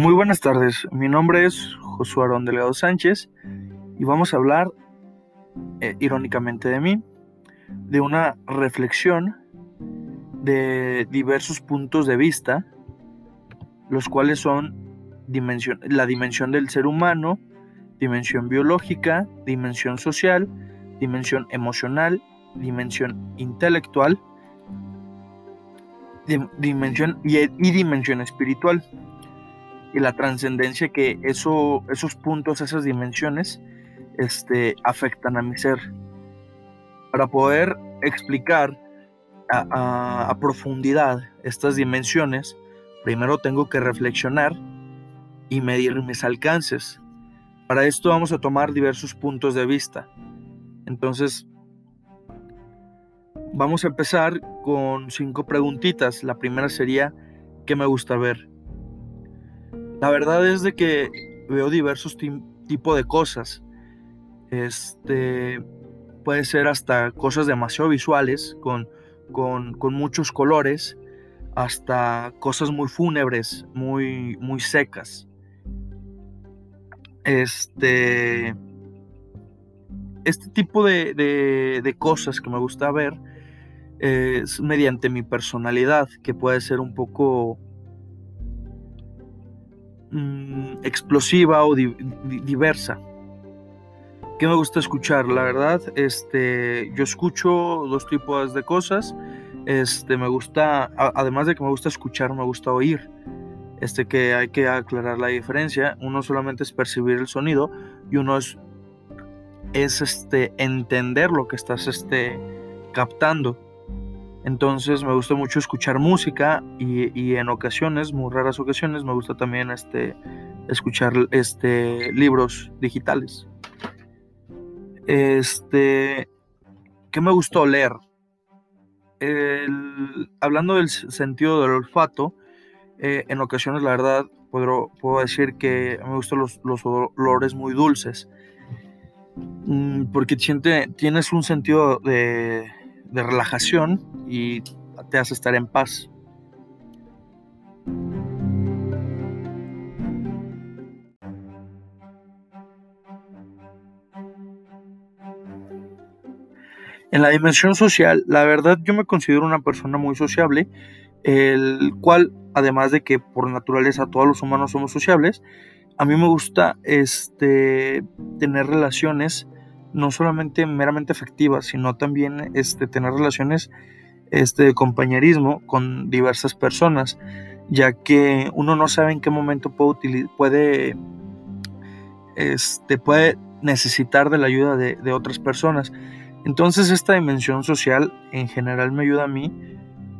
Muy buenas tardes, mi nombre es Josué Arón Delgado Sánchez y vamos a hablar, eh, irónicamente de mí, de una reflexión de diversos puntos de vista, los cuales son la dimensión del ser humano, dimensión biológica, dimensión social, dimensión emocional, dimensión intelectual, dimensión y dimensión espiritual y la trascendencia que eso, esos puntos, esas dimensiones, este, afectan a mi ser. Para poder explicar a, a, profundidad estas dimensiones, primero tengo que reflexionar y medir mis alcances. Para esto vamos a tomar diversos puntos de vista. Entonces, vamos a empezar con cinco preguntitas. La primera sería, ¿qué me gusta ver? La verdad es de que veo diversos tipos de cosas. Este puede ser hasta cosas demasiado visuales, con, con, muchos colores, hasta cosas muy fúnebres, muy, muy secas. Este, este tipo de, de, de cosas que me gusta ver es mediante mi personalidad, que puede ser un poco Mm, explosiva o diversa. ¿Qué me gusta escuchar? La verdad, este, yo escucho dos tipos de cosas. Este, me gusta, además de que me gusta escuchar, me gusta oír. Este, que hay que aclarar la diferencia. Uno solamente es percibir el sonido y uno es, es este, entender lo que estás este, captando. Entonces me gusta mucho escuchar música y, en ocasiones, muy raras ocasiones, me gusta también este, escuchar este, libros digitales. Este, ¿Qué me gustó leer? hablando del sentido del olfato, eh, en ocasiones la verdad puedo, puedo, decir que me gustan los, los olores muy dulces. Mm, porque siente, tienes un sentido de, de relajación y te hace estar en paz. En la dimensión social, la verdad yo me considero una persona muy sociable, el cual, además de que por naturaleza todos los humanos somos sociables, a mí me gusta este, tener relaciones no solamente meramente afectivas, sino también este, tener relaciones este, compañerismo con diversas personas, ya que uno no sabe en qué momento puede, puede, este, puede necesitar de la ayuda de, de otras personas. Entonces esta dimensión social en general me ayuda a mí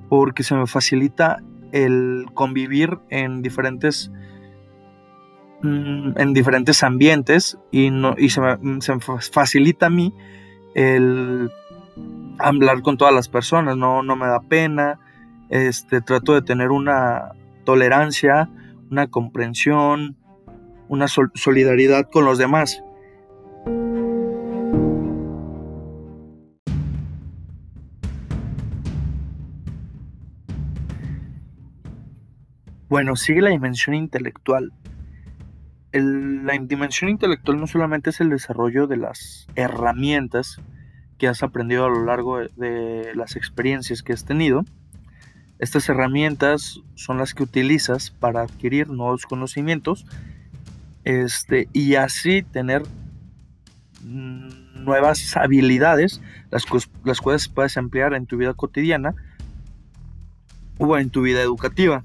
porque se me facilita el convivir en diferentes Mm, en diferentes ambientes y, no, y se, me, se, facilita a mí el hablar con todas las personas, no, no me da pena, este, trato de tener una tolerancia, una comprensión, una solidaridad con los demás. Bueno, sigue la dimensión intelectual la dimensión intelectual no solamente es el desarrollo de las herramientas que has aprendido a lo largo de, las experiencias que has tenido. Estas herramientas son las que utilizas para adquirir nuevos conocimientos este, y así tener nuevas habilidades, las, las cuales puedes emplear en tu vida cotidiana o en tu vida educativa.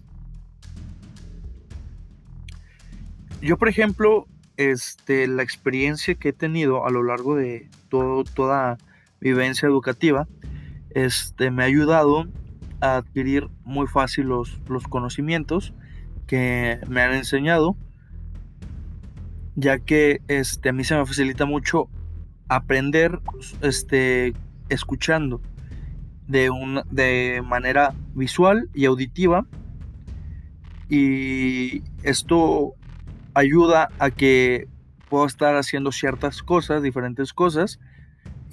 Yo, por ejemplo, este, la experiencia que he tenido a lo largo de todo, toda vivencia educativa, este, me ha ayudado a adquirir muy fácil los, los conocimientos que me han enseñado, ya que este, a mí se me facilita mucho aprender este, escuchando de, de manera visual y auditiva. Y esto ayuda a que puedo estar haciendo ciertas cosas, diferentes cosas,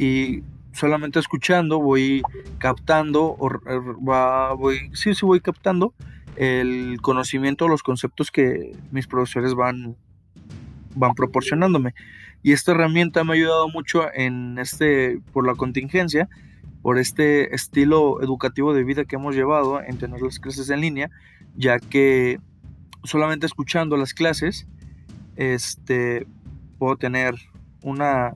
y solamente escuchando voy captando, o, voy, sí, sí voy captando, el conocimiento, los conceptos que mis profesores van, van proporcionándome. Y esta herramienta me ha ayudado mucho en este, por la contingencia, por este estilo educativo de vida que hemos llevado en tener las clases en línea, ya que solamente escuchando las clases, este, puedo tener una,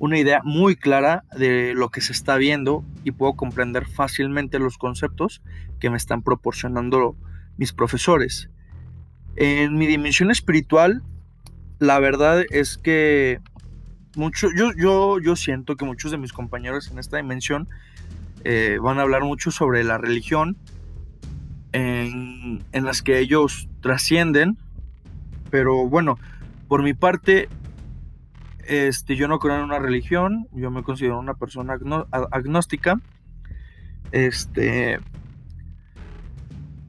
una idea muy clara de lo que se está viendo y puedo comprender fácilmente los conceptos que me están proporcionando mis profesores. En mi dimensión espiritual, la verdad es que mucho, yo, yo, yo siento que muchos de mis compañeros en esta dimensión eh, van a hablar mucho sobre la religión en, en las que ellos trascienden, pero bueno, por mi parte, este, yo no creo en una religión, yo me considero una persona agnóstica, este,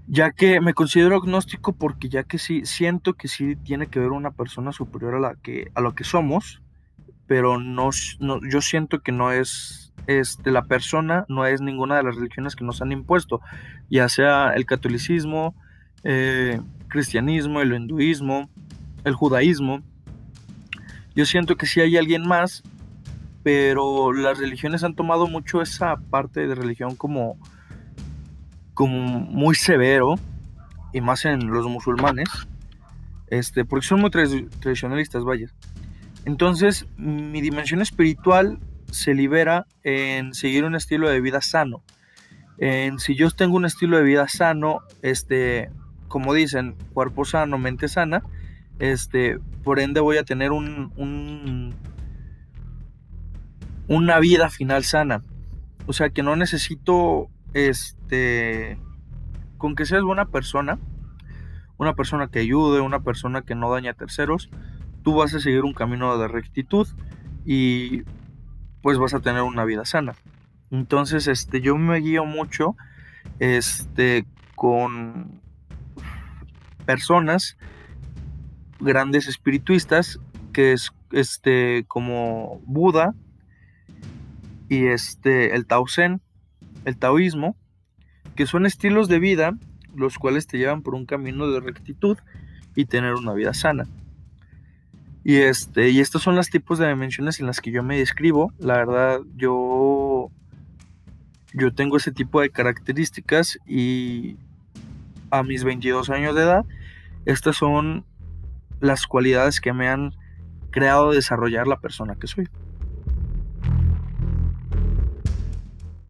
ya que me considero agnóstico porque ya que sí siento que sí tiene que ver una persona superior a la que a lo que somos pero no, yo siento que no es este, la persona no es ninguna de las religiones que nos han impuesto ya sea el catolicismo eh, cristianismo el hinduismo el judaísmo yo siento que sí hay alguien más pero las religiones han tomado mucho esa parte de religión como como muy severo, y más en los musulmanes, este, porque son muy tradicionalistas, vaya. Entonces, mi dimensión espiritual se libera en seguir un estilo de vida sano. En si yo tengo un estilo de vida sano, este, como dicen, cuerpo sano, mente sana, este, por ende voy a tener un, un una vida final sana. O sea que no necesito este, con que seas buena persona, una persona que ayude, una persona que no daña a terceros, tú vas a seguir un camino de rectitud y pues vas a tener una vida sana. Entonces, este, yo me guío mucho, este, con personas grandes espirituistas que es este como Buda y este el Tao Zen el taoísmo, que son estilos de vida los cuales te llevan por un camino de rectitud y tener una vida sana. Y, este, y estos son los tipos de dimensiones en las que yo me describo. La verdad, yo, yo tengo ese tipo de características y a mis 22 años de edad, estas son las cualidades que me han creado desarrollar la persona que soy.